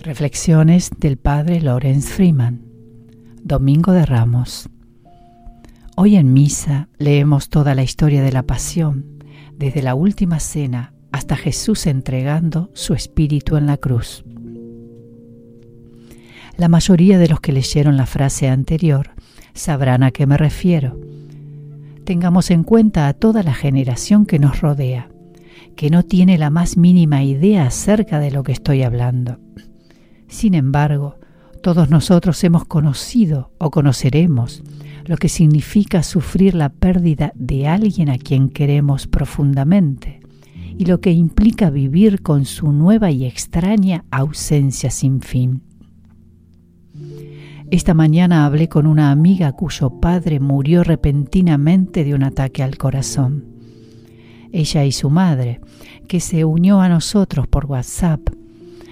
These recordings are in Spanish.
Reflexiones del Padre Lorenz Freeman. Domingo de Ramos. Hoy en misa leemos toda la historia de la pasión, desde la última cena hasta Jesús entregando su espíritu en la cruz. La mayoría de los que leyeron la frase anterior sabrán a qué me refiero. Tengamos en cuenta a toda la generación que nos rodea, que no tiene la más mínima idea acerca de lo que estoy hablando. Sin embargo, todos nosotros hemos conocido o conoceremos lo que significa sufrir la pérdida de alguien a quien queremos profundamente y lo que implica vivir con su nueva y extraña ausencia sin fin. Esta mañana hablé con una amiga cuyo padre murió repentinamente de un ataque al corazón. Ella y su madre, que se unió a nosotros por WhatsApp,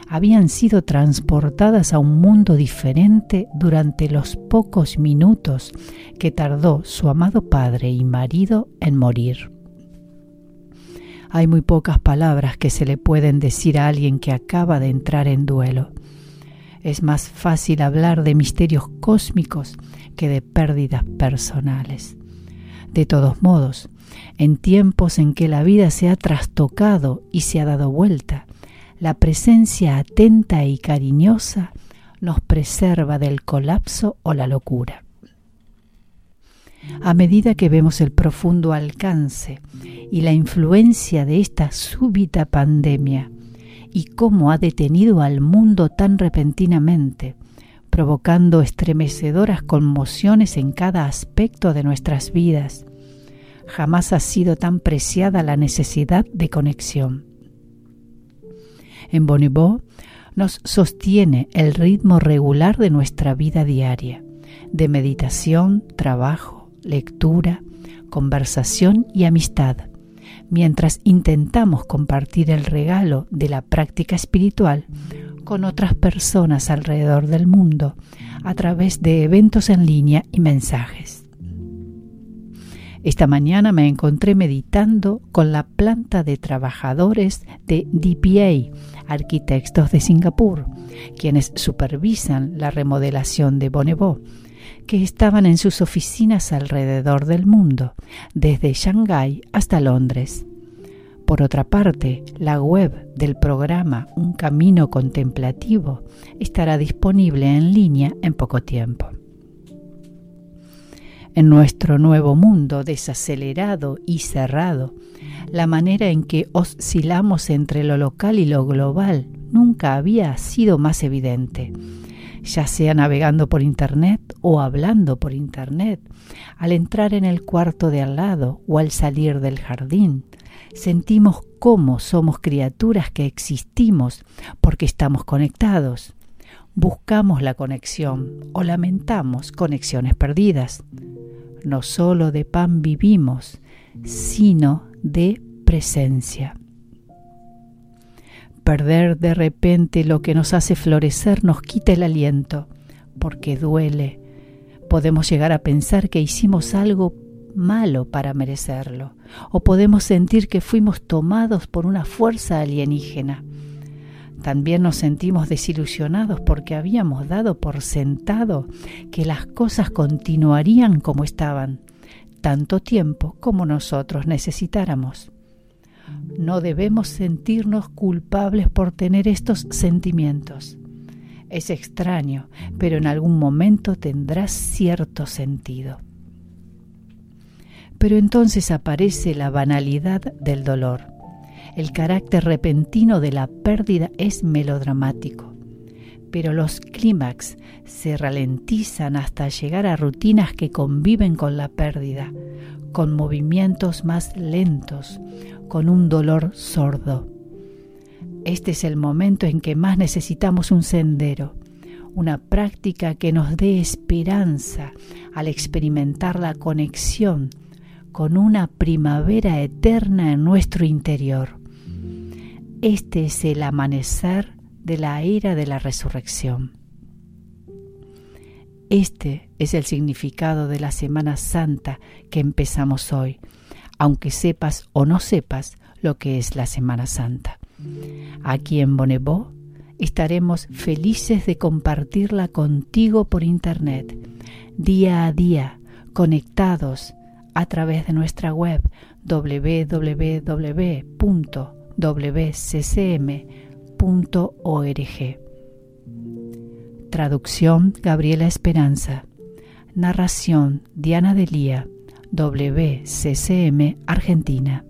habían sido transportadas a un mundo diferente durante los pocos minutos que tardó su amado padre y marido en morir. Hay muy pocas palabras que se le pueden decir a alguien que acaba de entrar en duelo. Es más fácil hablar de misterios cósmicos que de pérdidas personales. De todos modos, en tiempos en que la vida se ha trastocado y se ha dado vuelta, la presencia atenta y cariñosa nos preserva del colapso o la locura. A medida que vemos el profundo alcance y la influencia de esta súbita pandemia, y cómo ha detenido al mundo tan repentinamente, provocando estremecedoras conmociones en cada aspecto de nuestras vidas. Jamás ha sido tan preciada la necesidad de conexión. En Bonibó nos sostiene el ritmo regular de nuestra vida diaria, de meditación, trabajo, lectura, conversación y amistad mientras intentamos compartir el regalo de la práctica espiritual con otras personas alrededor del mundo a través de eventos en línea y mensajes. Esta mañana me encontré meditando con la planta de trabajadores de DPA, arquitectos de Singapur, quienes supervisan la remodelación de Bonnevo, que estaban en sus oficinas alrededor del mundo, desde Shanghái hasta Londres. Por otra parte, la web del programa Un Camino Contemplativo estará disponible en línea en poco tiempo. En nuestro nuevo mundo desacelerado y cerrado, la manera en que oscilamos entre lo local y lo global nunca había sido más evidente ya sea navegando por Internet o hablando por Internet, al entrar en el cuarto de al lado o al salir del jardín. Sentimos cómo somos criaturas que existimos porque estamos conectados. Buscamos la conexión o lamentamos conexiones perdidas. No solo de pan vivimos, sino de presencia perder de repente lo que nos hace florecer nos quita el aliento, porque duele. Podemos llegar a pensar que hicimos algo malo para merecerlo, o podemos sentir que fuimos tomados por una fuerza alienígena. También nos sentimos desilusionados porque habíamos dado por sentado que las cosas continuarían como estaban, tanto tiempo como nosotros necesitáramos. No debemos sentirnos culpables por tener estos sentimientos. Es extraño, pero en algún momento tendrá cierto sentido. Pero entonces aparece la banalidad del dolor. El carácter repentino de la pérdida es melodramático, pero los clímax se ralentizan hasta llegar a rutinas que conviven con la pérdida, con movimientos más lentos, con un dolor sordo. Este es el momento en que más necesitamos un sendero, una práctica que nos dé esperanza al experimentar la conexión con una primavera eterna en nuestro interior. Este es el amanecer de la era de la resurrección. Este es el significado de la Semana Santa que empezamos hoy, aunque sepas o no sepas lo que es la Semana Santa. Aquí en Bonnevo estaremos felices de compartirla contigo por internet, día a día, conectados a través de nuestra web www.wccm.org. Traducción Gabriela Esperanza. Narración Diana Delía, WCCM Argentina.